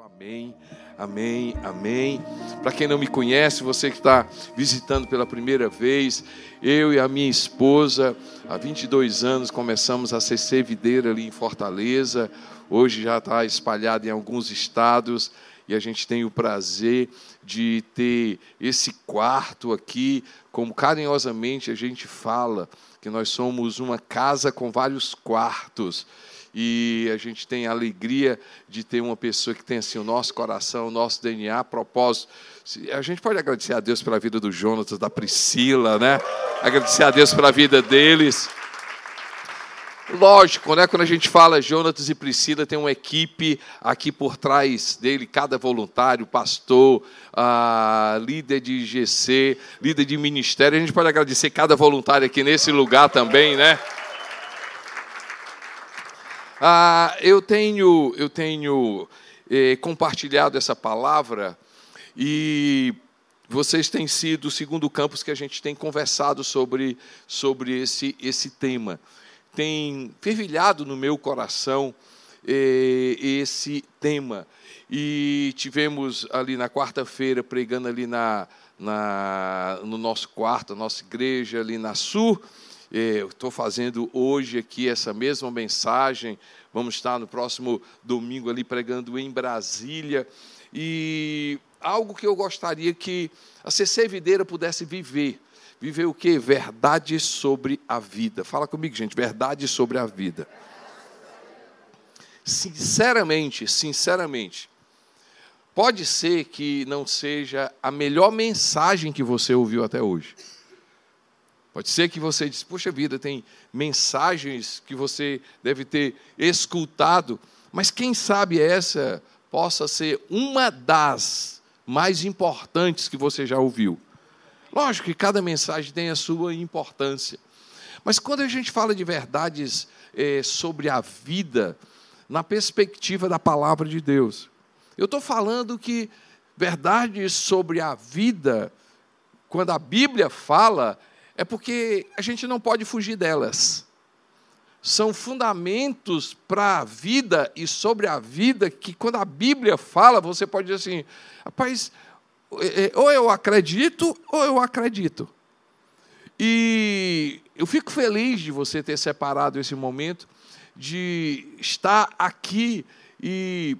Amém, amém, amém. Para quem não me conhece, você que está visitando pela primeira vez, eu e a minha esposa, há 22 anos, começamos a ser servideira ali em Fortaleza. Hoje já está espalhado em alguns estados e a gente tem o prazer de ter esse quarto aqui, como carinhosamente a gente fala, que nós somos uma casa com vários quartos e a gente tem a alegria de ter uma pessoa que tem assim o nosso coração, o nosso DNA, propósito. A gente pode agradecer a Deus pela vida do Jonatas, da Priscila, né? Agradecer a Deus pela vida deles. Lógico, né? quando a gente fala Jonatas e Priscila, tem uma equipe aqui por trás dele, cada voluntário, pastor, líder de GC, líder de ministério. A gente pode agradecer cada voluntário aqui nesse lugar também, né? Ah, eu tenho, eu tenho eh, compartilhado essa palavra e vocês têm sido o segundo campus que a gente tem conversado sobre, sobre esse, esse tema. Tem fervilhado no meu coração eh, esse tema. E tivemos ali na quarta-feira pregando ali na, na, no nosso quarto, nossa igreja ali na Sul estou fazendo hoje aqui essa mesma mensagem. Vamos estar no próximo domingo ali pregando em Brasília. E algo que eu gostaria que a CC Videira pudesse viver. Viver o quê? Verdade sobre a vida. Fala comigo, gente, verdade sobre a vida. Sinceramente, sinceramente, pode ser que não seja a melhor mensagem que você ouviu até hoje. Pode ser que você diz, puxa vida, tem mensagens que você deve ter escutado, mas quem sabe essa possa ser uma das mais importantes que você já ouviu. Lógico que cada mensagem tem a sua importância, mas quando a gente fala de verdades é, sobre a vida, na perspectiva da palavra de Deus, eu estou falando que verdades sobre a vida, quando a Bíblia fala, é porque a gente não pode fugir delas. São fundamentos para a vida e sobre a vida que, quando a Bíblia fala, você pode dizer assim: rapaz, é, é, ou eu acredito ou eu acredito. E eu fico feliz de você ter separado esse momento, de estar aqui e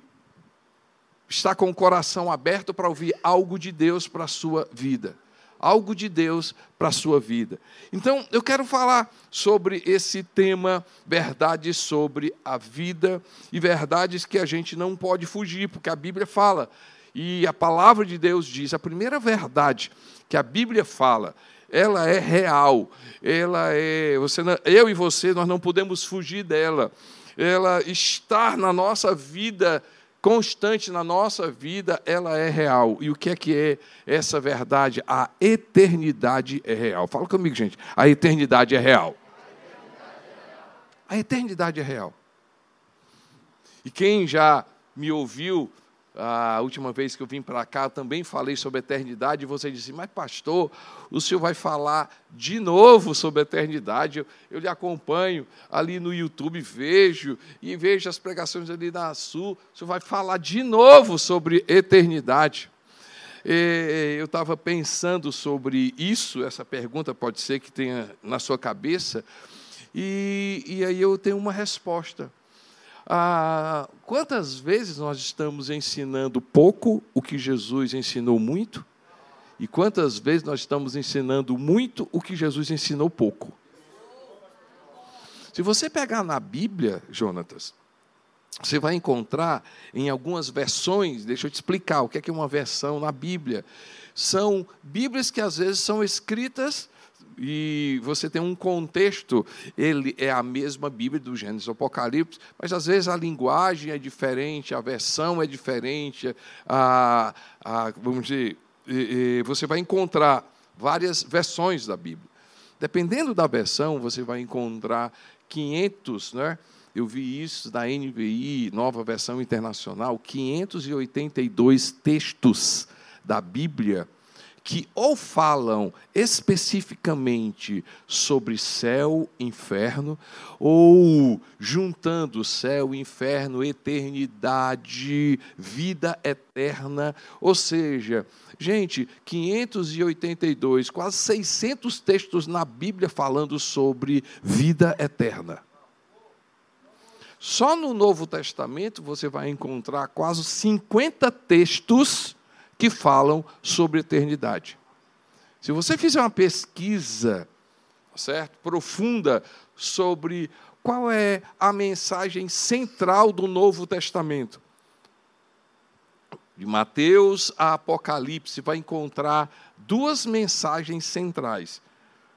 estar com o coração aberto para ouvir algo de Deus para a sua vida algo de Deus para a sua vida. Então, eu quero falar sobre esse tema, verdades sobre a vida e verdades que a gente não pode fugir, porque a Bíblia fala e a palavra de Deus diz, a primeira verdade que a Bíblia fala, ela é real, ela é, você, eu e você, nós não podemos fugir dela. Ela está na nossa vida constante na nossa vida, ela é real. E o que é que é essa verdade? A eternidade é real. Fala comigo, gente. A eternidade é real. A eternidade é real. E quem já me ouviu a última vez que eu vim para cá, eu também falei sobre eternidade, e você disse, mas pastor, o senhor vai falar de novo sobre eternidade? Eu, eu lhe acompanho ali no YouTube, vejo, e vejo as pregações ali na Sul, o senhor vai falar de novo sobre eternidade. E, eu estava pensando sobre isso, essa pergunta pode ser que tenha na sua cabeça, e, e aí eu tenho uma resposta. Ah, quantas vezes nós estamos ensinando pouco o que Jesus ensinou muito? E quantas vezes nós estamos ensinando muito o que Jesus ensinou pouco? Se você pegar na Bíblia, Jonatas, você vai encontrar em algumas versões, deixa eu te explicar o que é uma versão na Bíblia. São Bíblias que às vezes são escritas e você tem um contexto, ele é a mesma Bíblia do Gênesis e Apocalipse, mas às vezes a linguagem é diferente, a versão é diferente, a, a vamos dizer, você vai encontrar várias versões da Bíblia. Dependendo da versão, você vai encontrar 500, né? Eu vi isso da NVI, nova versão internacional, 582 textos da Bíblia que ou falam especificamente sobre céu, inferno, ou juntando céu, inferno, eternidade, vida eterna, ou seja, gente, 582, quase 600 textos na Bíblia falando sobre vida eterna. Só no Novo Testamento você vai encontrar quase 50 textos que falam sobre eternidade. Se você fizer uma pesquisa, certo, profunda sobre qual é a mensagem central do Novo Testamento, de Mateus a Apocalipse, vai encontrar duas mensagens centrais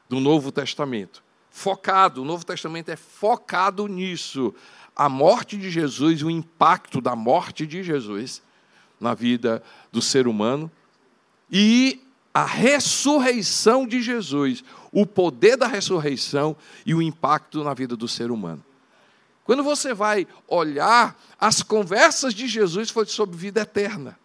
do Novo Testamento. Focado, o Novo Testamento é focado nisso. A morte de Jesus, o impacto da morte de Jesus na vida do ser humano e a ressurreição de Jesus, o poder da ressurreição e o impacto na vida do ser humano. Quando você vai olhar, as conversas de Jesus foram sobre vida eterna.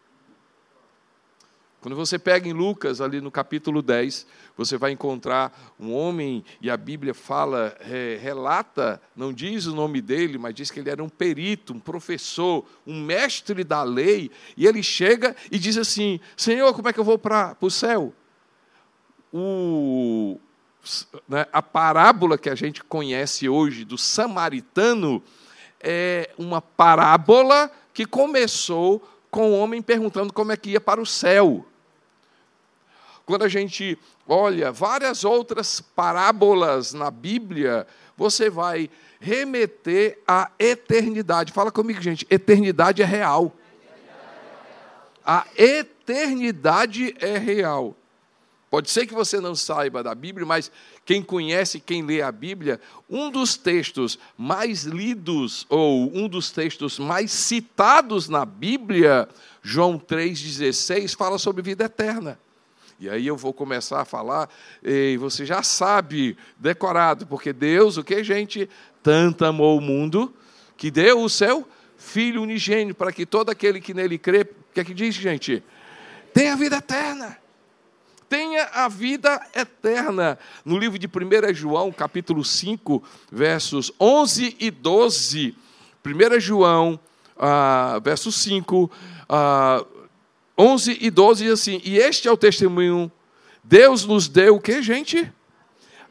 Quando você pega em Lucas, ali no capítulo 10, você vai encontrar um homem, e a Bíblia fala, é, relata, não diz o nome dele, mas diz que ele era um perito, um professor, um mestre da lei, e ele chega e diz assim: Senhor, como é que eu vou para o céu? O, né, a parábola que a gente conhece hoje do samaritano é uma parábola que começou com o homem perguntando como é que ia para o céu quando a gente olha várias outras parábolas na Bíblia, você vai remeter à eternidade. Fala comigo, gente, eternidade é real. A eternidade é real. Pode ser que você não saiba da Bíblia, mas quem conhece, quem lê a Bíblia, um dos textos mais lidos, ou um dos textos mais citados na Bíblia, João 3,16, fala sobre vida eterna. E aí eu vou começar a falar, e você já sabe, decorado, porque Deus, o que, gente? Tanto amou o mundo, que deu o seu Filho unigênito, para que todo aquele que nele crê, o que é que diz, gente? Tenha vida eterna. Tenha a vida eterna. No livro de 1 João, capítulo 5, versos 11 e 12. 1 João, ah, verso 5, ah, 11 e 12 diz assim: E este é o testemunho, Deus nos deu o que, gente?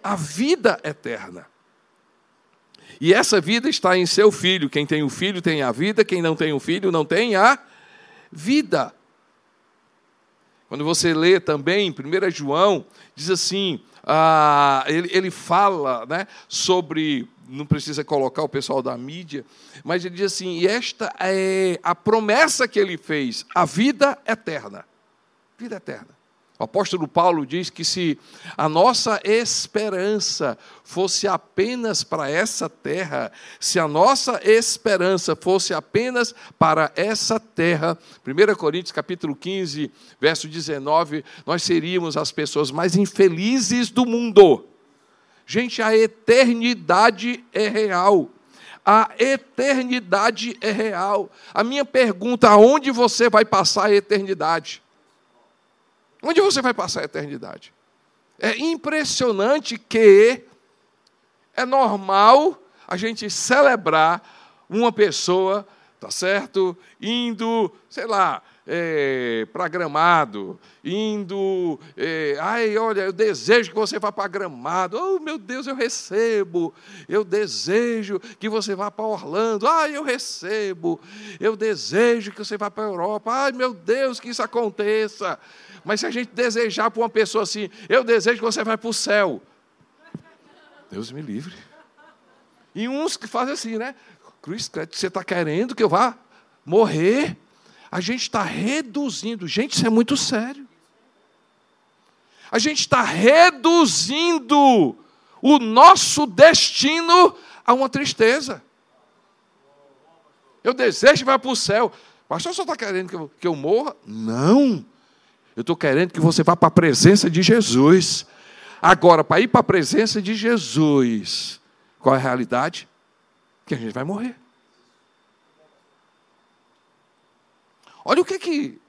A vida eterna. E essa vida está em seu filho. Quem tem o filho tem a vida, quem não tem o filho não tem a vida. Quando você lê também, 1 João, diz assim: ah, ele, ele fala né, sobre não precisa colocar o pessoal da mídia, mas ele diz assim: e esta é a promessa que ele fez, a vida eterna. Vida eterna. O apóstolo Paulo diz que se a nossa esperança fosse apenas para essa terra, se a nossa esperança fosse apenas para essa terra, 1 Coríntios capítulo 15, verso 19, nós seríamos as pessoas mais infelizes do mundo. Gente, a eternidade é real. A eternidade é real. A minha pergunta: aonde você vai passar a eternidade? Onde você vai passar a eternidade? É impressionante que é normal a gente celebrar uma pessoa, tá certo? Indo, sei lá, é, para Gramado, indo, é, ai, olha, eu desejo que você vá para Gramado, oh, meu Deus, eu recebo, eu desejo que você vá para Orlando, ai, eu recebo, eu desejo que você vá para a Europa, ai, meu Deus, que isso aconteça. Mas se a gente desejar para uma pessoa assim, eu desejo que você vá para o céu, Deus me livre. E uns que fazem assim, né? Cruz, você está querendo que eu vá morrer? A gente está reduzindo. Gente, isso é muito sério. A gente está reduzindo o nosso destino a uma tristeza. Eu desejo que vá para o céu. Pastor, só está querendo que eu, que eu morra? Não. Eu estou querendo que você vá para a presença de Jesus. Agora, para ir para a presença de Jesus, qual é a realidade? Que a gente vai morrer. Olha o que que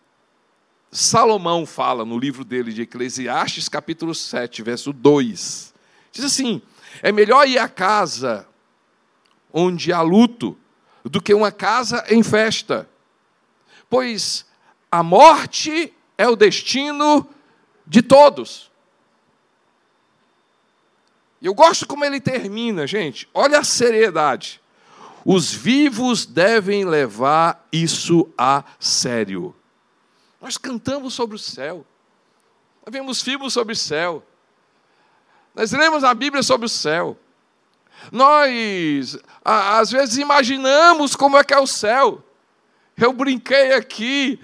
Salomão fala no livro dele de Eclesiastes, capítulo 7, verso 2. Diz assim: É melhor ir à casa onde há luto do que uma casa em festa, pois a morte é o destino de todos. Eu gosto como ele termina, gente. Olha a seriedade. Os vivos devem levar isso a sério. Nós cantamos sobre o céu. Nós vemos filmes sobre o céu. Nós lemos a Bíblia sobre o céu. Nós, às vezes, imaginamos como é que é o céu. Eu brinquei aqui,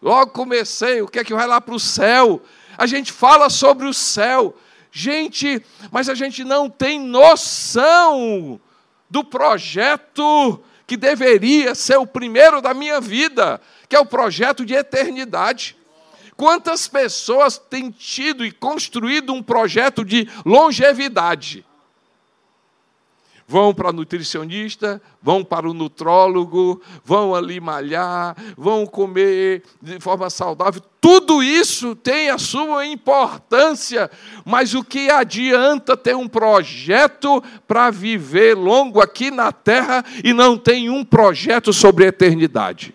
logo comecei, o que é que vai lá para o céu? A gente fala sobre o céu. Gente, mas a gente não tem noção do projeto que deveria ser o primeiro da minha vida, que é o projeto de eternidade. Quantas pessoas têm tido e construído um projeto de longevidade? Vão para nutricionista, vão para o nutrólogo, vão ali malhar, vão comer de forma saudável. Tudo isso tem a sua importância, mas o que adianta ter um projeto para viver longo aqui na terra e não tem um projeto sobre a eternidade?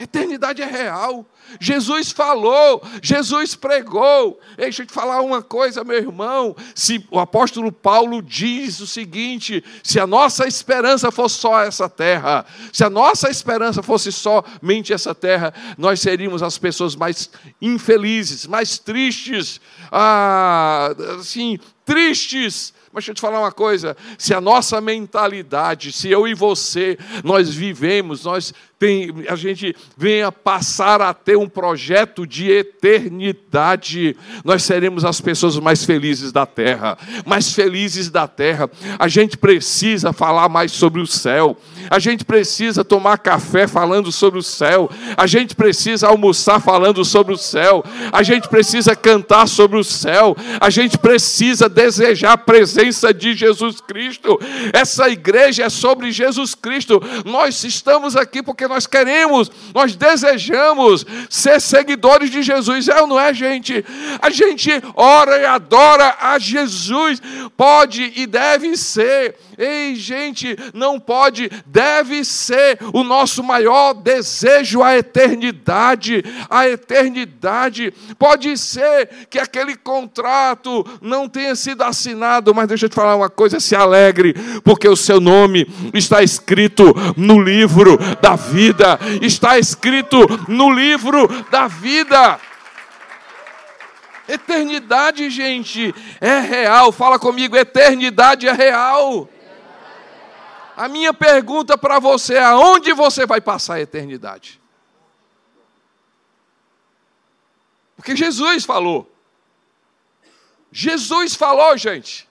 Eternidade é real. Jesus falou, Jesus pregou. Deixa eu te falar uma coisa, meu irmão. Se o apóstolo Paulo diz o seguinte: se a nossa esperança fosse só essa terra, se a nossa esperança fosse somente essa terra, nós seríamos as pessoas mais infelizes, mais tristes, ah, assim, tristes mas deixa eu te falar uma coisa: se a nossa mentalidade, se eu e você, nós vivemos, nós tem, a gente venha passar a ter um projeto de eternidade, nós seremos as pessoas mais felizes da terra, mais felizes da terra. A gente precisa falar mais sobre o céu, a gente precisa tomar café falando sobre o céu, a gente precisa almoçar falando sobre o céu, a gente precisa cantar sobre o céu, a gente precisa desejar a presença de Jesus Cristo. Essa igreja é sobre Jesus Cristo. Nós estamos aqui porque nós queremos, nós desejamos ser seguidores de Jesus. É ou não é, gente? A gente ora e adora a Jesus. Pode e deve ser. Ei, gente, não pode, deve ser o nosso maior desejo a eternidade. A eternidade. Pode ser que aquele contrato não tenha sido assinado, mas deixa eu te falar uma coisa: se alegre, porque o seu nome está escrito no livro da vida está escrito no livro da vida. Eternidade, gente, é real. Fala comigo, eternidade é real. A minha pergunta para você é: aonde você vai passar a eternidade? Porque Jesus falou. Jesus falou, gente.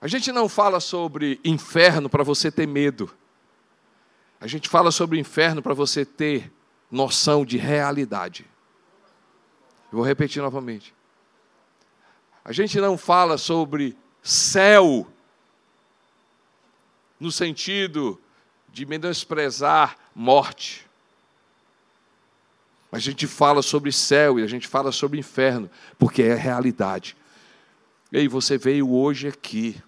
A gente não fala sobre inferno para você ter medo. A gente fala sobre inferno para você ter noção de realidade. Eu vou repetir novamente. A gente não fala sobre céu no sentido de menosprezar morte. A gente fala sobre céu e a gente fala sobre inferno, porque é realidade. Ei, você veio hoje aqui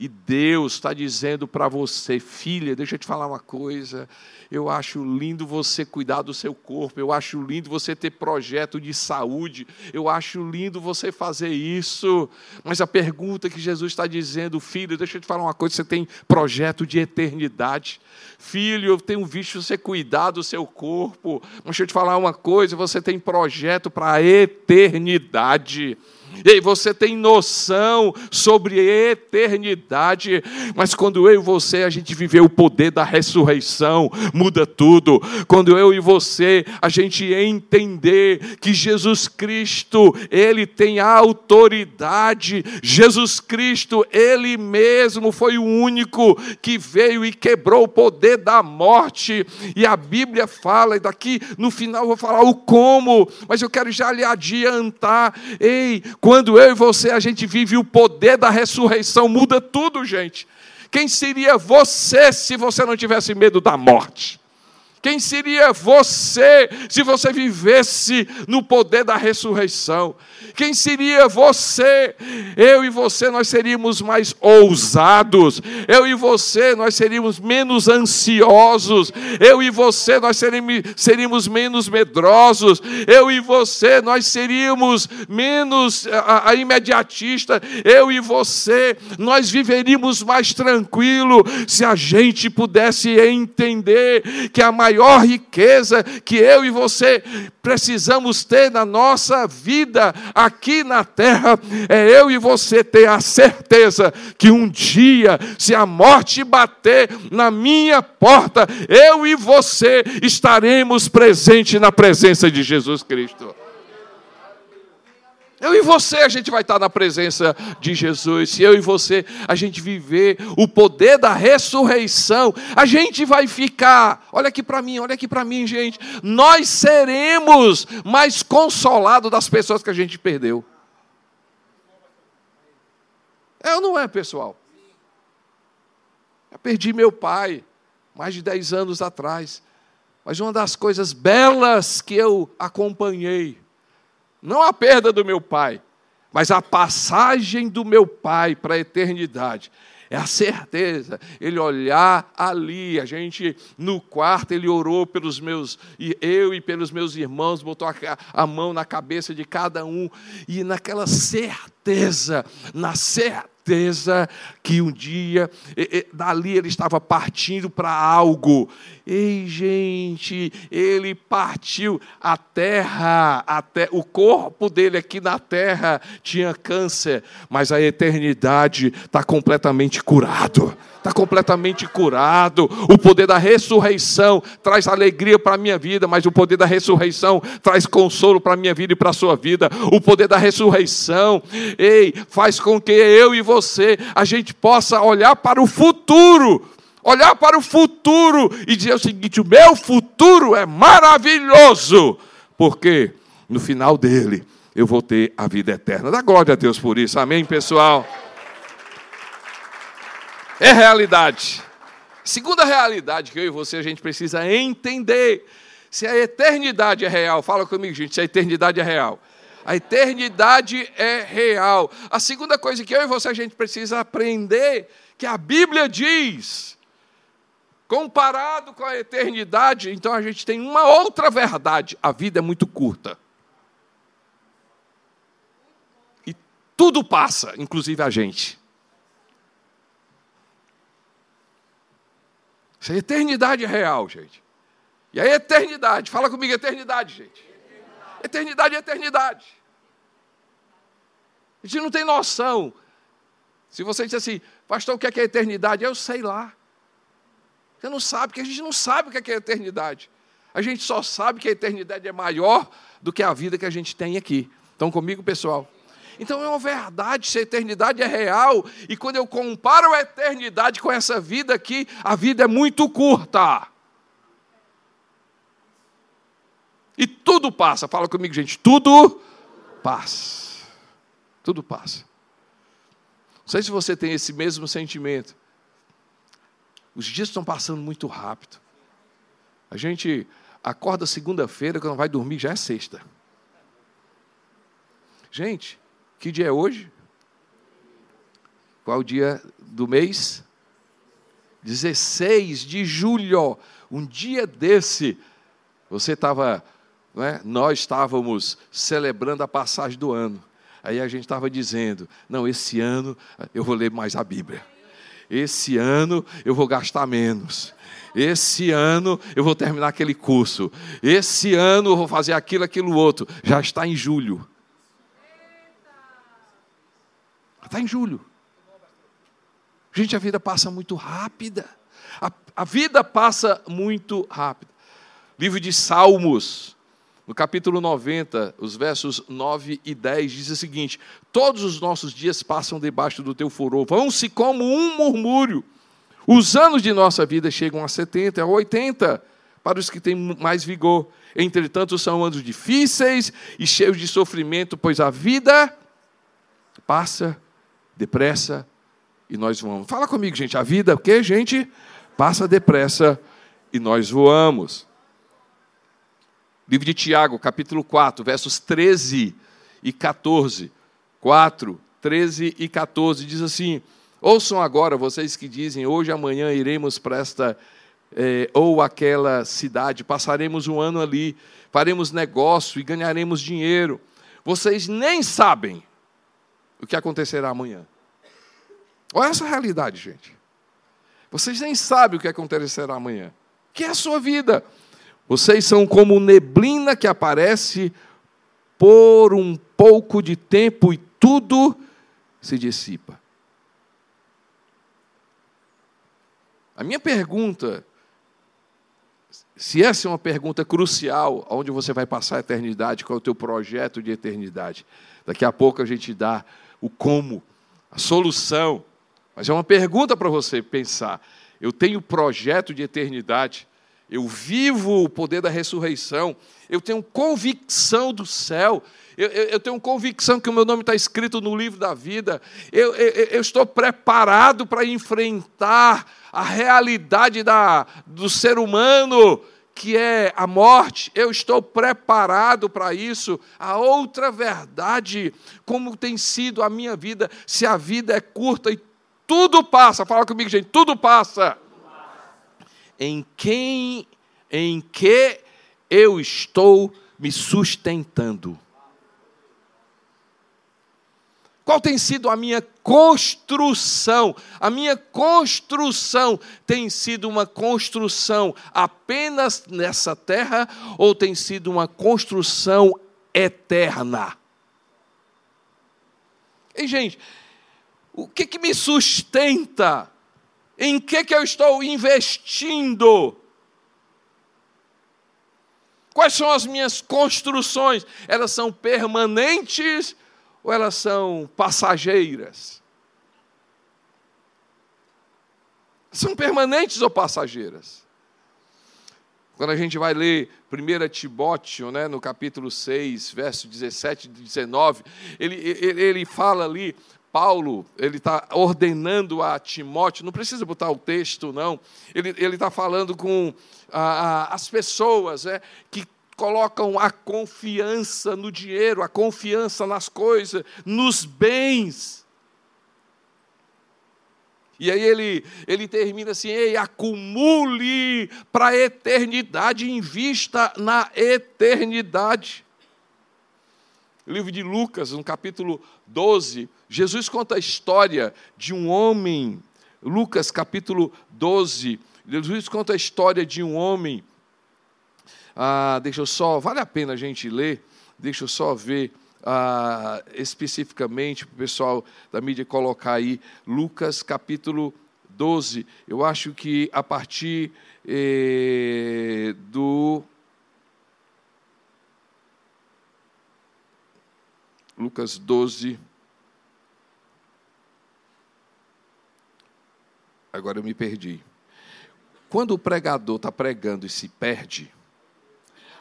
e Deus está dizendo para você, filha, deixa eu te falar uma coisa. Eu acho lindo você cuidar do seu corpo, eu acho lindo você ter projeto de saúde, eu acho lindo você fazer isso. Mas a pergunta que Jesus está dizendo, filho, deixa eu te falar uma coisa: você tem projeto de eternidade. Filho, eu tenho visto você cuidar do seu corpo, deixa eu te falar uma coisa: você tem projeto para a eternidade. E você tem noção sobre eternidade, mas quando eu e você a gente viver o poder da ressurreição, muda tudo. Quando eu e você a gente entender que Jesus Cristo, ele tem autoridade. Jesus Cristo, ele mesmo foi o único que veio e quebrou o poder da morte. E a Bíblia fala, e daqui no final eu vou falar o como, mas eu quero já lhe adiantar. Ei, quando eu e você a gente vive o poder da ressurreição, muda tudo, gente. Quem seria você se você não tivesse medo da morte? Quem seria você se você vivesse no poder da ressurreição? Quem seria você? Eu e você, nós seríamos mais ousados. Eu e você, nós seríamos menos ansiosos. Eu e você, nós seríamos, seríamos menos medrosos. Eu e você, nós seríamos menos a, a imediatista. Eu e você, nós viveríamos mais tranquilo se a gente pudesse entender que a maior riqueza que eu e você precisamos ter na nossa vida aqui na terra é eu e você ter a certeza que um dia, se a morte bater na minha porta, eu e você estaremos presentes na presença de Jesus Cristo. Eu e você, a gente vai estar na presença de Jesus. Se eu e você, a gente viver o poder da ressurreição, a gente vai ficar. Olha aqui para mim, olha aqui para mim, gente. Nós seremos mais consolados das pessoas que a gente perdeu. É ou não é, pessoal? Eu perdi meu pai mais de 10 anos atrás. Mas uma das coisas belas que eu acompanhei não a perda do meu pai, mas a passagem do meu pai para a eternidade. É a certeza, ele olhar ali, a gente no quarto, ele orou pelos meus, e eu e pelos meus irmãos, botou a, a mão na cabeça de cada um, e naquela certeza, na certeza, que um dia, dali ele estava partindo para algo. Ei, gente, ele partiu a terra, o corpo dele aqui na terra tinha câncer, mas a eternidade está completamente curado está completamente curado. O poder da ressurreição traz alegria para a minha vida, mas o poder da ressurreição traz consolo para a minha vida e para a sua vida. O poder da ressurreição, ei, faz com que eu e você a gente possa olhar para o futuro. Olhar para o futuro e dizer o seguinte: o meu futuro é maravilhoso, porque no final dele eu vou ter a vida eterna. Dá glória a Deus por isso, amém, pessoal? É realidade. Segunda realidade que eu e você a gente precisa entender. Se a eternidade é real, fala comigo, gente, se a eternidade é real. A eternidade é real. A segunda coisa que eu e você a gente precisa aprender, que a Bíblia diz, comparado com a eternidade, então a gente tem uma outra verdade: a vida é muito curta. E tudo passa, inclusive a gente. Isso é eternidade real, gente. E a eternidade, fala comigo, eternidade, gente. Eternidade é eternidade. A gente não tem noção. Se você diz assim, pastor, o que é, que é eternidade? Eu sei lá. Você não sabe, porque a gente não sabe o que é, que é eternidade. A gente só sabe que a eternidade é maior do que a vida que a gente tem aqui. Estão comigo, pessoal? Então é uma verdade, se a eternidade é real, e quando eu comparo a eternidade com essa vida aqui, a vida é muito curta. E tudo passa, fala comigo, gente, tudo passa. Tudo passa. Não sei se você tem esse mesmo sentimento. Os dias estão passando muito rápido. A gente acorda segunda-feira, quando vai dormir já é sexta. Gente, que dia é hoje? Qual o dia do mês? 16 de julho. Um dia desse, você estava, é? nós estávamos celebrando a passagem do ano. Aí a gente estava dizendo: não, esse ano eu vou ler mais a Bíblia. Esse ano eu vou gastar menos. Esse ano eu vou terminar aquele curso. Esse ano eu vou fazer aquilo, aquilo outro. Já está em julho. Está em julho. Gente, a vida passa muito rápida. A, a vida passa muito rápida. Livro de Salmos, no capítulo 90, os versos 9 e 10, diz o seguinte: Todos os nossos dias passam debaixo do teu furor, vão-se como um murmúrio. Os anos de nossa vida chegam a 70, a 80, para os que têm mais vigor. Entretanto, são anos difíceis e cheios de sofrimento, pois a vida passa depressa e nós voamos. Fala comigo, gente. A vida, o que, gente? Passa depressa e nós voamos. Livro de Tiago, capítulo 4, versos 13 e 14. 4, 13 e 14 diz assim: Ouçam agora vocês que dizem, hoje, amanhã iremos para esta é, ou aquela cidade, passaremos um ano ali, faremos negócio e ganharemos dinheiro. Vocês nem sabem o que acontecerá amanhã. Olha essa realidade, gente. Vocês nem sabem o que acontecerá amanhã. Que é a sua vida. Vocês são como neblina que aparece por um pouco de tempo e tudo se dissipa. A minha pergunta se essa é uma pergunta crucial, onde você vai passar a eternidade, qual é o teu projeto de eternidade? Daqui a pouco a gente dá o como, a solução. Mas é uma pergunta para você pensar. Eu tenho projeto de eternidade, eu vivo o poder da ressurreição, eu tenho convicção do céu, eu, eu, eu tenho convicção que o meu nome está escrito no livro da vida, eu, eu estou preparado para enfrentar a realidade da, do ser humano, que é a morte, eu estou preparado para isso. A outra verdade, como tem sido a minha vida, se a vida é curta e tudo passa, fala comigo, gente, tudo passa. Em quem, em que eu estou me sustentando? Qual tem sido a minha construção? A minha construção tem sido uma construção apenas nessa terra ou tem sido uma construção eterna? E, gente, o que, que me sustenta? Em que, que eu estou investindo? Quais são as minhas construções? Elas são permanentes ou elas são passageiras? São permanentes ou passageiras? Quando a gente vai ler 1 Timóteo, né, no capítulo 6, verso 17 e 19, ele, ele, ele fala ali, Paulo, ele está ordenando a Timóteo, não precisa botar o texto, não, ele está falando com a, a, as pessoas é, que colocam a confiança no dinheiro, a confiança nas coisas, nos bens. E aí ele, ele termina assim: Ei, acumule para a eternidade, invista na eternidade. Livro de Lucas, no capítulo 12, Jesus conta a história de um homem. Lucas, capítulo 12, Jesus conta a história de um homem ah, deixa eu só, vale a pena a gente ler, deixa eu só ver ah, especificamente para o pessoal da mídia colocar aí, Lucas capítulo 12. Eu acho que a partir eh, do. Lucas 12. Agora eu me perdi. Quando o pregador está pregando e se perde,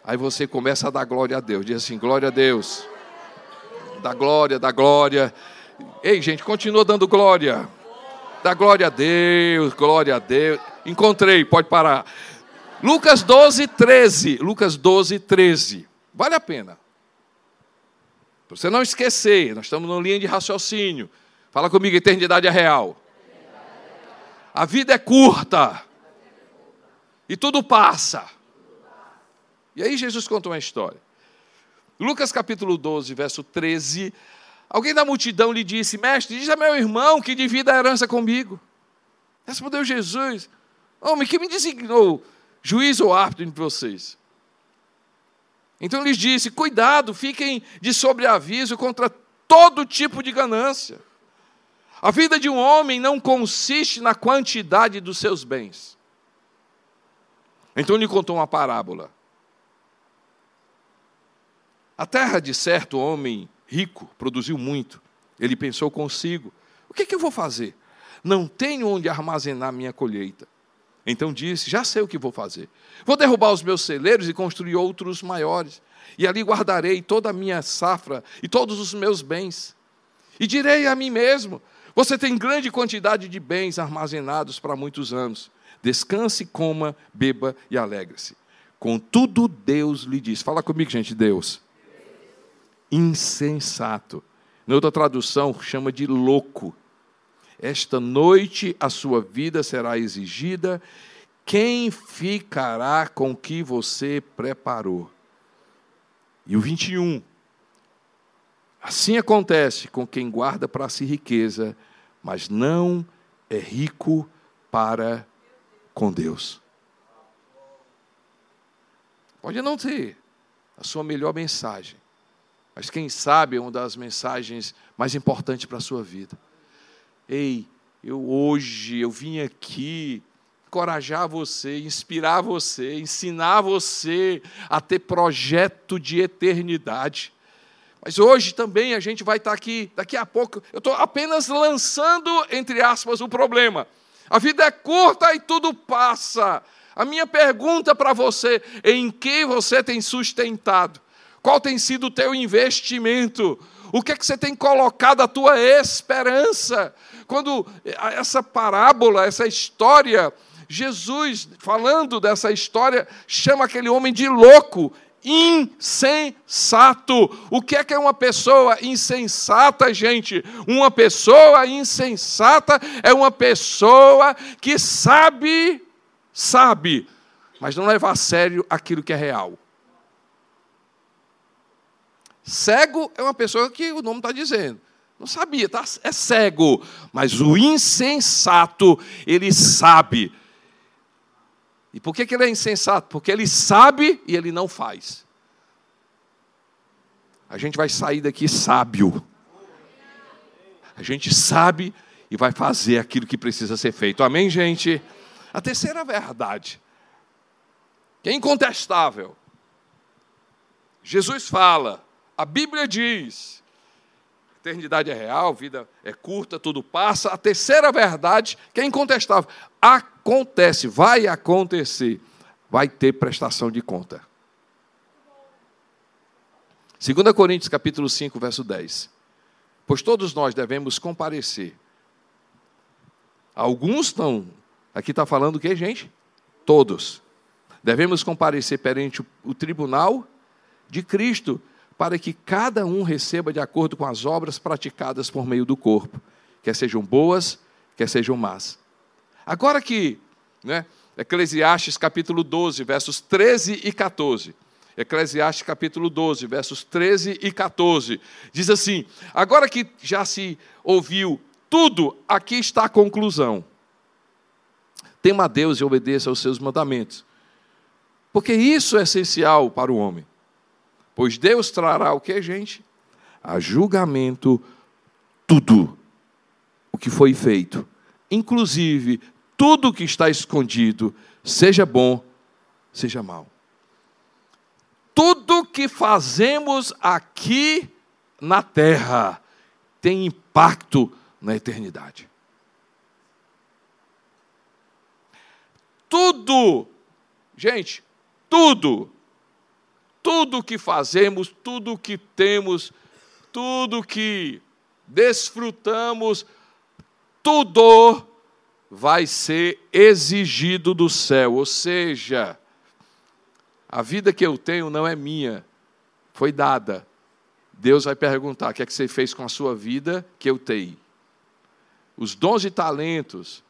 Aí você começa a dar glória a Deus. Diz assim: glória a Deus. Dá glória, dá glória. Ei, gente, continua dando glória. Dá glória a Deus, glória a Deus. Encontrei, pode parar. Lucas 12, 13. Lucas 12, 13. Vale a pena. Para você não esquecer, nós estamos numa linha de raciocínio. Fala comigo, eternidade é real. A vida é curta. E tudo passa. E aí Jesus contou uma história. Lucas capítulo 12, verso 13. Alguém da multidão lhe disse: Mestre, diz a meu irmão que divida a herança comigo. Respondeu Jesus: Homem, que me designou juiz ou árbitro entre vocês? Então lhes disse: Cuidado, fiquem de sobreaviso contra todo tipo de ganância. A vida de um homem não consiste na quantidade dos seus bens. Então lhe contou uma parábola. A terra de certo homem rico produziu muito. Ele pensou consigo: o que, é que eu vou fazer? Não tenho onde armazenar minha colheita. Então disse: Já sei o que vou fazer. Vou derrubar os meus celeiros e construir outros maiores. E ali guardarei toda a minha safra e todos os meus bens. E direi a mim mesmo: Você tem grande quantidade de bens armazenados para muitos anos. Descanse, coma, beba e alegre-se. Contudo, Deus lhe diz: fala comigo, gente, Deus. Insensato. Na outra tradução, chama de louco. Esta noite a sua vida será exigida. Quem ficará com o que você preparou? E o 21. Assim acontece com quem guarda para si riqueza, mas não é rico para com Deus. Pode não ser a sua melhor mensagem, mas quem sabe é uma das mensagens mais importantes para a sua vida. Ei, eu hoje eu vim aqui encorajar você, inspirar você, ensinar você a ter projeto de eternidade. Mas hoje também a gente vai estar aqui, daqui a pouco, eu estou apenas lançando, entre aspas, o problema. A vida é curta e tudo passa. A minha pergunta para você: em que você tem sustentado? Qual tem sido o teu investimento? O que é que você tem colocado a tua esperança? Quando essa parábola, essa história, Jesus, falando dessa história, chama aquele homem de louco insensato. O que é que é uma pessoa insensata, gente? Uma pessoa insensata é uma pessoa que sabe, sabe, mas não leva a sério aquilo que é real. Cego é uma pessoa que o nome está dizendo. Não sabia, tá? é cego. Mas o insensato, ele sabe e por que, que ele é insensato? Porque ele sabe e ele não faz. A gente vai sair daqui sábio. A gente sabe e vai fazer aquilo que precisa ser feito. Amém, gente? A terceira verdade, que é incontestável. Jesus fala, a Bíblia diz, eternidade é real, vida é curta, tudo passa. A terceira verdade, que é incontestável, acontece, vai acontecer, vai ter prestação de conta. 2 Coríntios capítulo 5, verso 10. Pois todos nós devemos comparecer. Alguns estão, aqui está falando o que, gente? Todos. Devemos comparecer perante o tribunal de Cristo, para que cada um receba de acordo com as obras praticadas por meio do corpo, quer sejam boas, quer sejam más. Agora que, né, Eclesiastes capítulo 12, versos 13 e 14. Eclesiastes capítulo 12, versos 13 e 14. Diz assim: Agora que já se ouviu tudo, aqui está a conclusão. Tema a Deus e obedeça aos seus mandamentos. Porque isso é essencial para o homem. Pois Deus trará o que, gente? A julgamento tudo o que foi feito, inclusive tudo o que está escondido, seja bom, seja mal. Tudo que fazemos aqui na terra tem impacto na eternidade. Tudo, gente, tudo tudo que fazemos, tudo que temos, tudo que desfrutamos, tudo vai ser exigido do céu. Ou seja, a vida que eu tenho não é minha, foi dada. Deus vai perguntar: o que é que você fez com a sua vida que eu tenho? Os dons e talentos,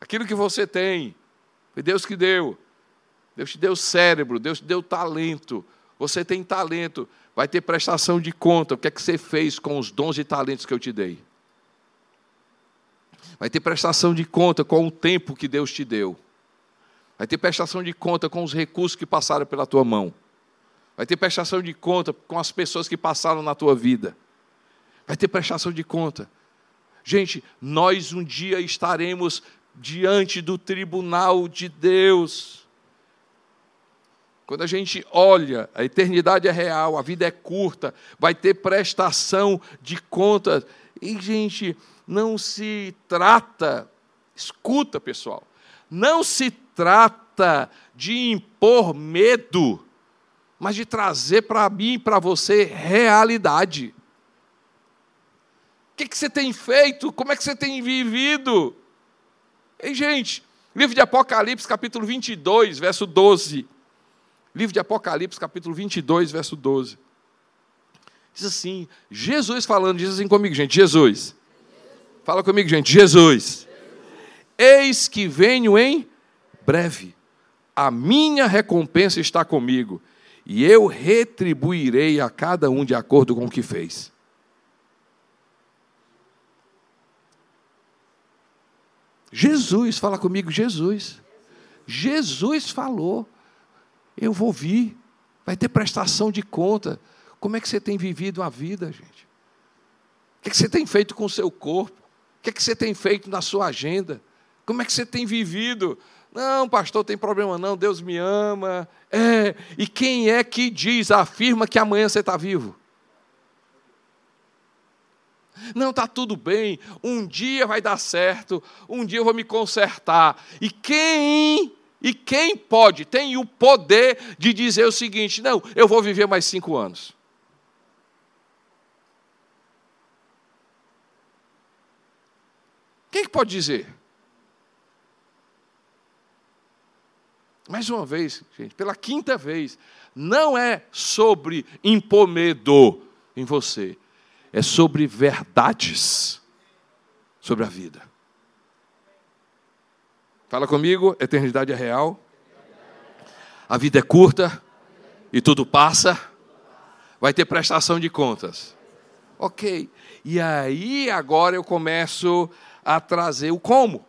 aquilo que você tem, foi Deus que deu. Deus te deu cérebro, Deus te deu talento. Você tem talento, vai ter prestação de conta. O que é que você fez com os dons e talentos que eu te dei? Vai ter prestação de conta com o tempo que Deus te deu. Vai ter prestação de conta com os recursos que passaram pela tua mão. Vai ter prestação de conta com as pessoas que passaram na tua vida. Vai ter prestação de conta. Gente, nós um dia estaremos diante do tribunal de Deus. Quando a gente olha, a eternidade é real, a vida é curta, vai ter prestação de contas. E, gente, não se trata, escuta, pessoal, não se trata de impor medo, mas de trazer para mim e para você realidade. que, que você tem feito? Como é que você tem vivido? Ei, gente, livro de Apocalipse, capítulo 22, verso 12. Livro de Apocalipse, capítulo 22, verso 12. Diz assim, Jesus falando, diz assim comigo, gente, Jesus. Fala comigo, gente, Jesus. Eis que venho em breve. A minha recompensa está comigo, e eu retribuirei a cada um de acordo com o que fez. Jesus, fala comigo, Jesus. Jesus falou. Eu vou vir. Vai ter prestação de conta. Como é que você tem vivido a vida, gente? O que, é que você tem feito com o seu corpo? O que, é que você tem feito na sua agenda? Como é que você tem vivido? Não, pastor, tem problema não, Deus me ama. É, e quem é que diz, afirma que amanhã você está vivo? Não, está tudo bem, um dia vai dar certo, um dia eu vou me consertar. E quem, e quem pode, tem o poder de dizer o seguinte: não, eu vou viver mais cinco anos. Quem que pode dizer? Mais uma vez, gente, pela quinta vez, não é sobre impor medo em você, é sobre verdades sobre a vida. Fala comigo, eternidade é real, a vida é curta e tudo passa, vai ter prestação de contas. Ok, e aí agora eu começo a trazer o como.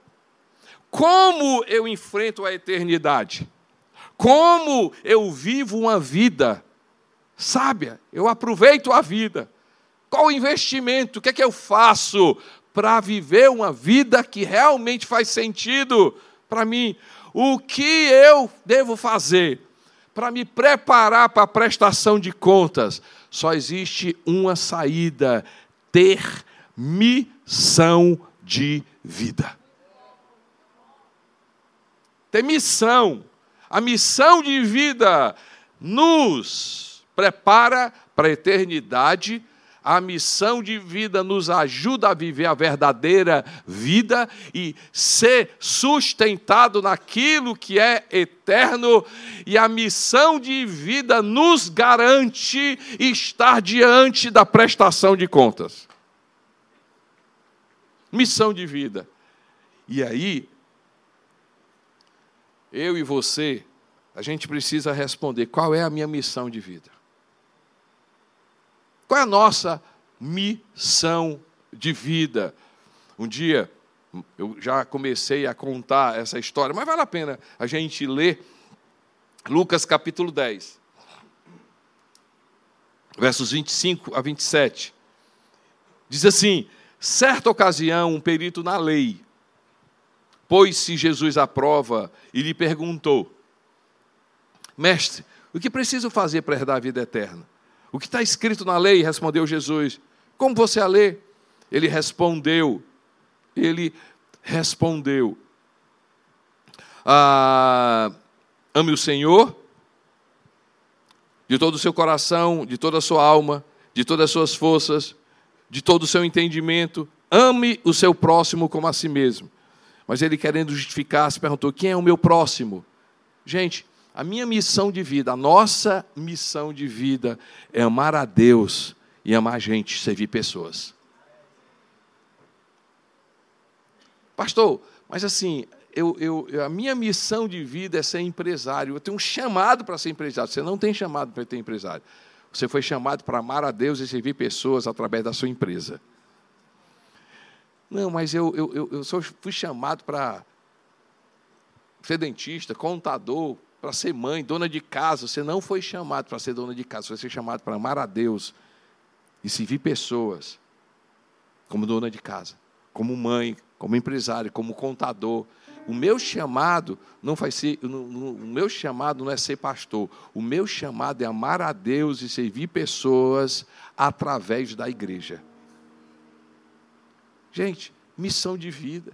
Como eu enfrento a eternidade? Como eu vivo uma vida sábia? Eu aproveito a vida. Qual o investimento? O que é que eu faço para viver uma vida que realmente faz sentido para mim? O que eu devo fazer para me preparar para a prestação de contas? Só existe uma saída: ter missão de vida tem missão. A missão de vida nos prepara para a eternidade. A missão de vida nos ajuda a viver a verdadeira vida e ser sustentado naquilo que é eterno, e a missão de vida nos garante estar diante da prestação de contas. Missão de vida. E aí, eu e você, a gente precisa responder: qual é a minha missão de vida? Qual é a nossa missão de vida? Um dia, eu já comecei a contar essa história, mas vale a pena a gente ler Lucas capítulo 10, versos 25 a 27. Diz assim: certa ocasião, um perito na lei pôs-se Jesus à prova e lhe perguntou: Mestre, o que preciso fazer para herdar a vida eterna? O que está escrito na lei? Respondeu Jesus. Como você a lê? Ele respondeu. Ele respondeu: ah, Ame o Senhor de todo o seu coração, de toda a sua alma, de todas as suas forças, de todo o seu entendimento. Ame o seu próximo como a si mesmo. Mas ele, querendo justificar, se perguntou: quem é o meu próximo? Gente, a minha missão de vida, a nossa missão de vida é amar a Deus e amar a gente, servir pessoas. Pastor, mas assim, eu, eu, a minha missão de vida é ser empresário. Eu tenho um chamado para ser empresário. Você não tem chamado para ser empresário. Você foi chamado para amar a Deus e servir pessoas através da sua empresa. Não, mas eu, eu, eu, eu fui chamado para ser dentista, contador, para ser mãe, dona de casa. Você não foi chamado para ser dona de casa, você foi chamado para amar a Deus e servir pessoas como dona de casa, como mãe, como empresário, como contador. O meu chamado não vai ser, o meu chamado não é ser pastor. O meu chamado é amar a Deus e servir pessoas através da igreja. Gente, missão de vida.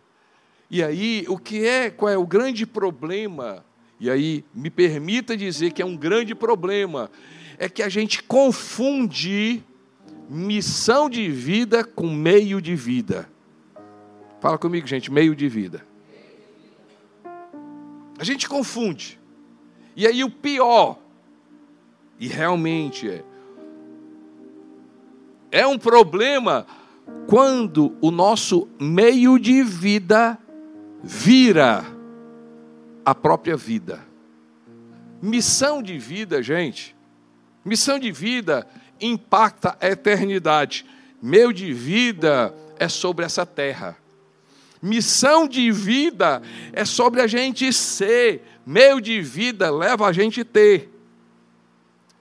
E aí, o que é, qual é o grande problema? E aí, me permita dizer que é um grande problema, é que a gente confunde missão de vida com meio de vida. Fala comigo, gente, meio de vida. A gente confunde. E aí o pior, e realmente é, é um problema quando o nosso meio de vida vira a própria vida. Missão de vida, gente, missão de vida impacta a eternidade. Meio de vida é sobre essa terra. Missão de vida é sobre a gente ser. Meio de vida leva a gente ter.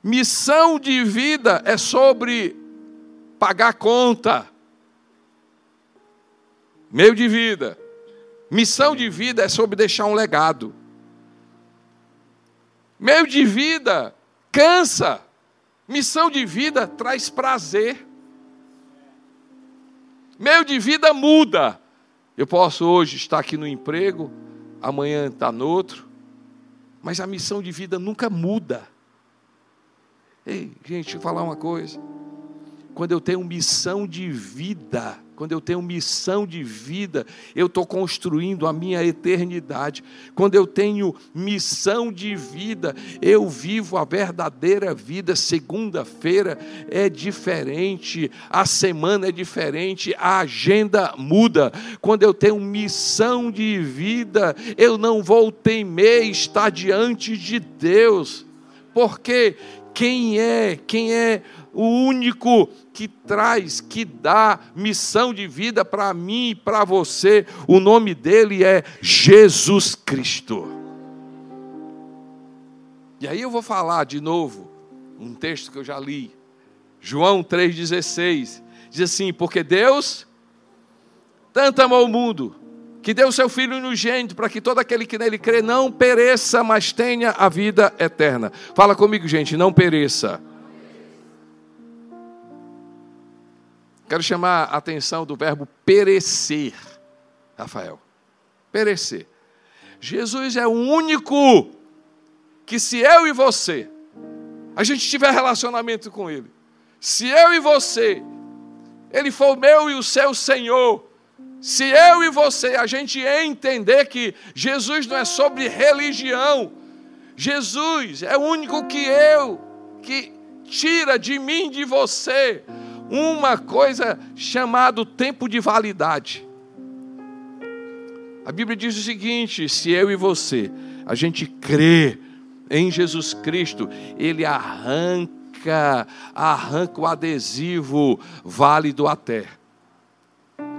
Missão de vida é sobre pagar conta. Meio de vida. Missão de vida é sobre deixar um legado. Meio de vida cansa. Missão de vida traz prazer. Meio de vida muda. Eu posso hoje estar aqui no emprego, amanhã estar no outro, mas a missão de vida nunca muda. Ei, gente, deixa eu falar uma coisa. Quando eu tenho missão de vida, quando eu tenho missão de vida, eu estou construindo a minha eternidade. Quando eu tenho missão de vida, eu vivo a verdadeira vida. Segunda-feira é diferente, a semana é diferente, a agenda muda. Quando eu tenho missão de vida, eu não vou temer estar diante de Deus. Porque quem é, quem é o único que traz, que dá missão de vida para mim e para você. O nome dele é Jesus Cristo. E aí eu vou falar de novo um texto que eu já li. João 3,16. Diz assim: Porque Deus tanto amou o mundo, que deu seu Filho unigênito, para que todo aquele que nele crê não pereça, mas tenha a vida eterna. Fala comigo, gente, não pereça. Quero chamar a atenção do verbo perecer, Rafael. Perecer. Jesus é o único que, se eu e você, a gente tiver relacionamento com Ele, se eu e você, Ele for meu e o seu Senhor, se eu e você, a gente entender que Jesus não é sobre religião, Jesus é o único que eu, que tira de mim, de você, uma coisa chamada tempo de validade. A Bíblia diz o seguinte: se eu e você, a gente crê em Jesus Cristo, ele arranca, arranca o adesivo válido até.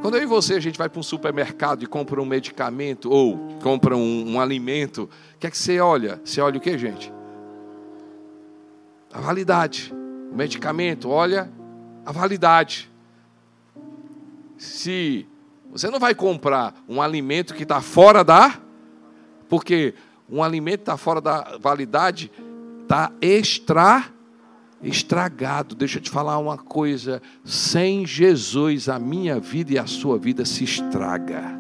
Quando eu e você a gente vai para um supermercado e compra um medicamento ou compra um, um alimento, o que é que você olha? Você olha o que, gente? A validade. O medicamento, olha a validade. Se você não vai comprar um alimento que está fora da, porque um alimento está fora da validade, está extra, estragado. Deixa eu te falar uma coisa: sem Jesus, a minha vida e a sua vida se estraga.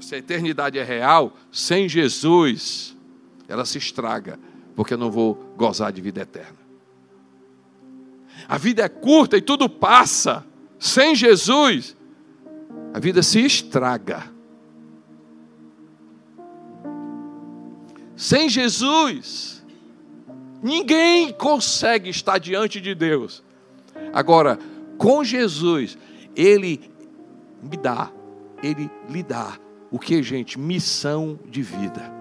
Se a eternidade é real, sem Jesus, ela se estraga, porque eu não vou gozar de vida eterna. A vida é curta e tudo passa. Sem Jesus, a vida se estraga. Sem Jesus, ninguém consegue estar diante de Deus. Agora, com Jesus, Ele me dá, Ele lhe dá o que, gente? Missão de vida.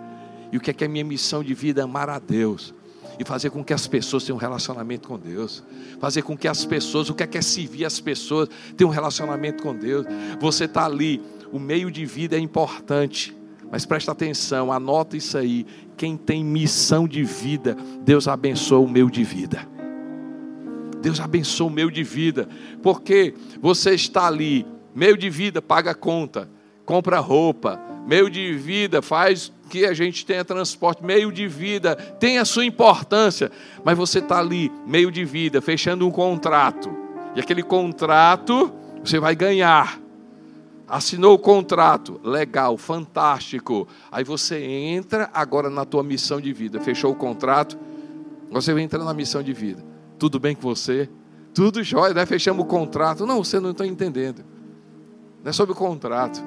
E o que é que é minha missão de vida? Amar a Deus. E fazer com que as pessoas tenham um relacionamento com Deus. Fazer com que as pessoas, o que é que é servir as pessoas, tenham um relacionamento com Deus. Você está ali, o meio de vida é importante. Mas presta atenção, anota isso aí. Quem tem missão de vida, Deus abençoa o meu de vida. Deus abençoa o meu de vida. Porque você está ali, meio de vida, paga conta, compra roupa, meio de vida, faz que a gente tenha transporte, meio de vida, tem a sua importância, mas você está ali, meio de vida, fechando um contrato, e aquele contrato você vai ganhar. Assinou o contrato, legal, fantástico. Aí você entra agora na tua missão de vida. Fechou o contrato, você vai entrar na missão de vida. Tudo bem com você? Tudo jóia, né? Fechamos o contrato. Não, você não está entendendo. Não é sobre o contrato.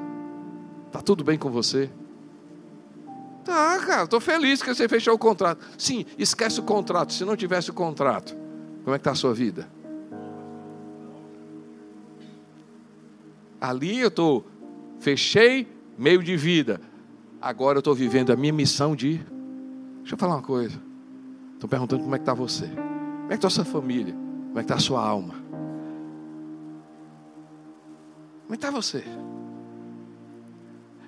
Tá tudo bem com você? Tá, cara, estou feliz que você fechou o contrato. Sim, esquece o contrato. Se não tivesse o contrato, como é que está a sua vida? Ali eu estou, fechei meio de vida. Agora eu estou vivendo a minha missão de. Deixa eu falar uma coisa. Estou perguntando como é que está você. Como é que está a sua família? Como é que está a sua alma? Como é que está você?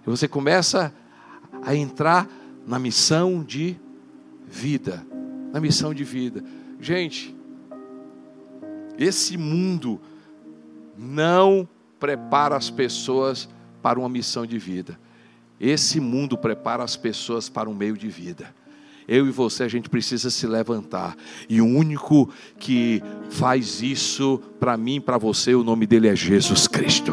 E você começa a entrar na missão de vida. Na missão de vida. Gente, esse mundo não prepara as pessoas para uma missão de vida. Esse mundo prepara as pessoas para um meio de vida. Eu e você, a gente precisa se levantar. E o único que faz isso para mim, para você, o nome dele é Jesus Cristo.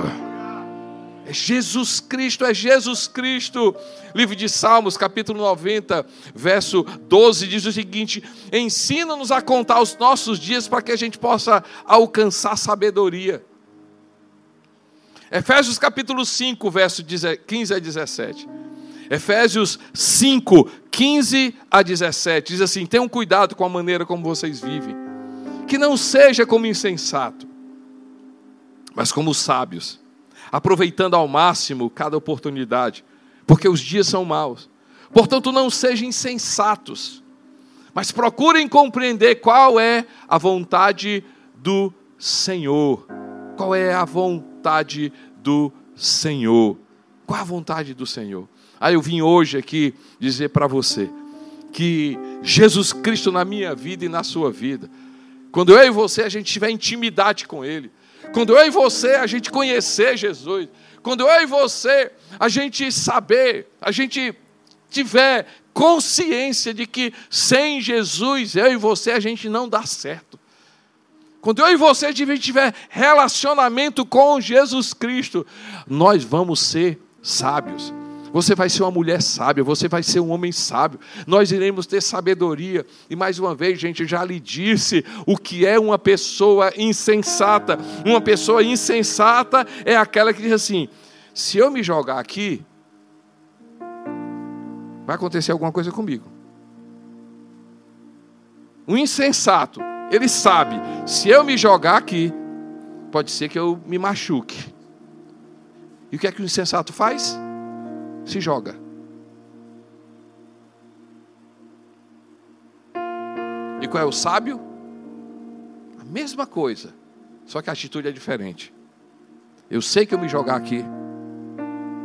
É Jesus Cristo, é Jesus Cristo. Livro de Salmos, capítulo 90, verso 12, diz o seguinte: Ensina-nos a contar os nossos dias para que a gente possa alcançar sabedoria. Efésios capítulo 5, verso 15 a 17. Efésios 5, 15 a 17. Diz assim: Tenham cuidado com a maneira como vocês vivem. Que não seja como insensato, mas como sábios, aproveitando ao máximo cada oportunidade, porque os dias são maus. Portanto, não sejam insensatos, mas procurem compreender qual é a vontade do Senhor. Qual é a vontade? do Senhor. Qual a vontade do Senhor? Aí ah, eu vim hoje aqui dizer para você que Jesus Cristo na minha vida e na sua vida, quando eu e você a gente tiver intimidade com Ele, quando eu e você a gente conhecer Jesus, quando eu e você a gente saber, a gente tiver consciência de que sem Jesus eu e você a gente não dá certo. Quando eu e você tiver relacionamento com Jesus Cristo, nós vamos ser sábios. Você vai ser uma mulher sábia, você vai ser um homem sábio. Nós iremos ter sabedoria. E mais uma vez, gente, já lhe disse o que é uma pessoa insensata. Uma pessoa insensata é aquela que diz assim: se eu me jogar aqui, vai acontecer alguma coisa comigo. Um insensato ele sabe, se eu me jogar aqui, pode ser que eu me machuque. E o que é que o insensato faz? Se joga. E qual é o sábio? A mesma coisa, só que a atitude é diferente. Eu sei que eu me jogar aqui,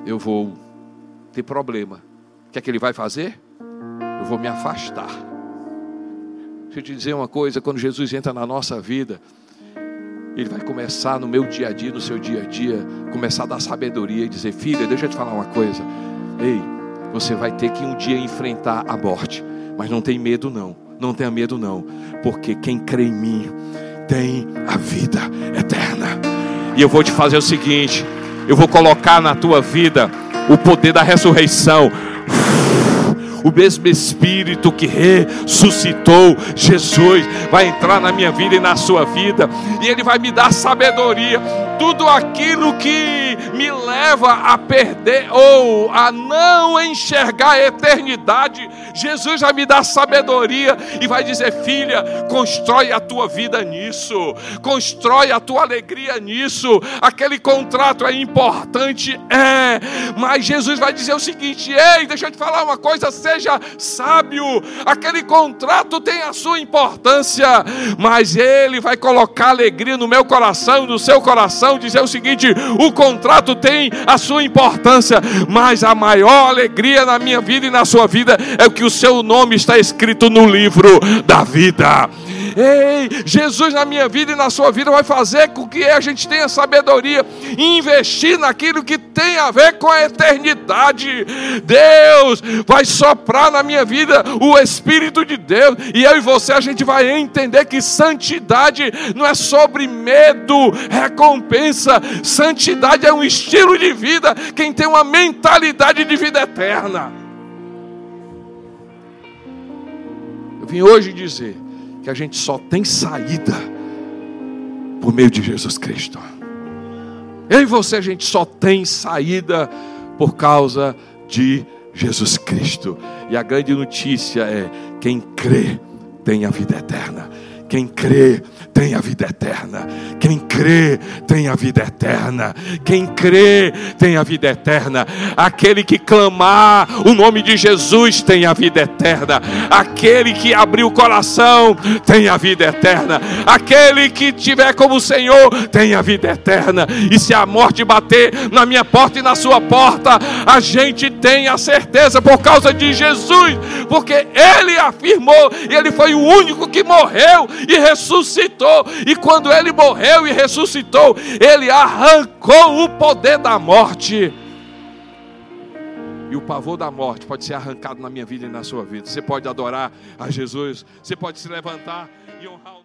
eu vou ter problema. O que é que ele vai fazer? Eu vou me afastar. Deixa eu te dizer uma coisa: quando Jesus entra na nossa vida, Ele vai começar no meu dia a dia, no seu dia a dia, começar a dar sabedoria e dizer: Filha, deixa eu te falar uma coisa. Ei, você vai ter que um dia enfrentar a morte, mas não tem medo, não. Não tenha medo, não, porque quem crê em mim tem a vida eterna. E eu vou te fazer o seguinte: eu vou colocar na tua vida o poder da ressurreição o mesmo Espírito que ressuscitou Jesus vai entrar na minha vida e na sua vida, e Ele vai me dar sabedoria. Tudo aquilo que me leva a perder ou a não enxergar a eternidade, Jesus vai me dar sabedoria e vai dizer: Filha, constrói a tua vida nisso, constrói a tua alegria nisso. Aquele contrato é importante, é, mas Jesus vai dizer o seguinte: Ei, deixa eu te falar uma coisa, seja sábio. Aquele contrato tem a sua importância, mas ele vai colocar alegria no meu coração, no seu coração, dizer o seguinte: o contrato tem a sua importância, mas a maior alegria na minha vida e na sua vida é que o seu nome está escrito no livro da vida. Ei, Jesus na minha vida e na sua vida vai fazer com que a gente tenha sabedoria e investir naquilo que tem a ver com a eternidade. Deus vai soprar na minha vida o Espírito de Deus, e eu e você a gente vai entender que santidade não é sobre medo, recompensa, santidade é um estilo de vida. Quem tem uma mentalidade de vida eterna. Eu vim hoje dizer que a gente só tem saída por meio de Jesus Cristo. Eu e você, a gente só tem saída por causa de Jesus Cristo. E a grande notícia é: quem crê tem a vida eterna. Quem crê tem a vida eterna. Quem crê tem a vida eterna. Quem crê tem a vida eterna. Aquele que clamar o nome de Jesus tem a vida eterna. Aquele que abrir o coração tem a vida eterna. Aquele que tiver como Senhor tem a vida eterna. E se a morte bater na minha porta e na sua porta, a gente tem a certeza por causa de Jesus, porque ele afirmou, e ele foi o único que morreu e ressuscitou. E quando ele morreu e ressuscitou, ele arrancou o poder da morte. E o pavor da morte pode ser arrancado na minha vida e na sua vida. Você pode adorar a Jesus, você pode se levantar e honrar o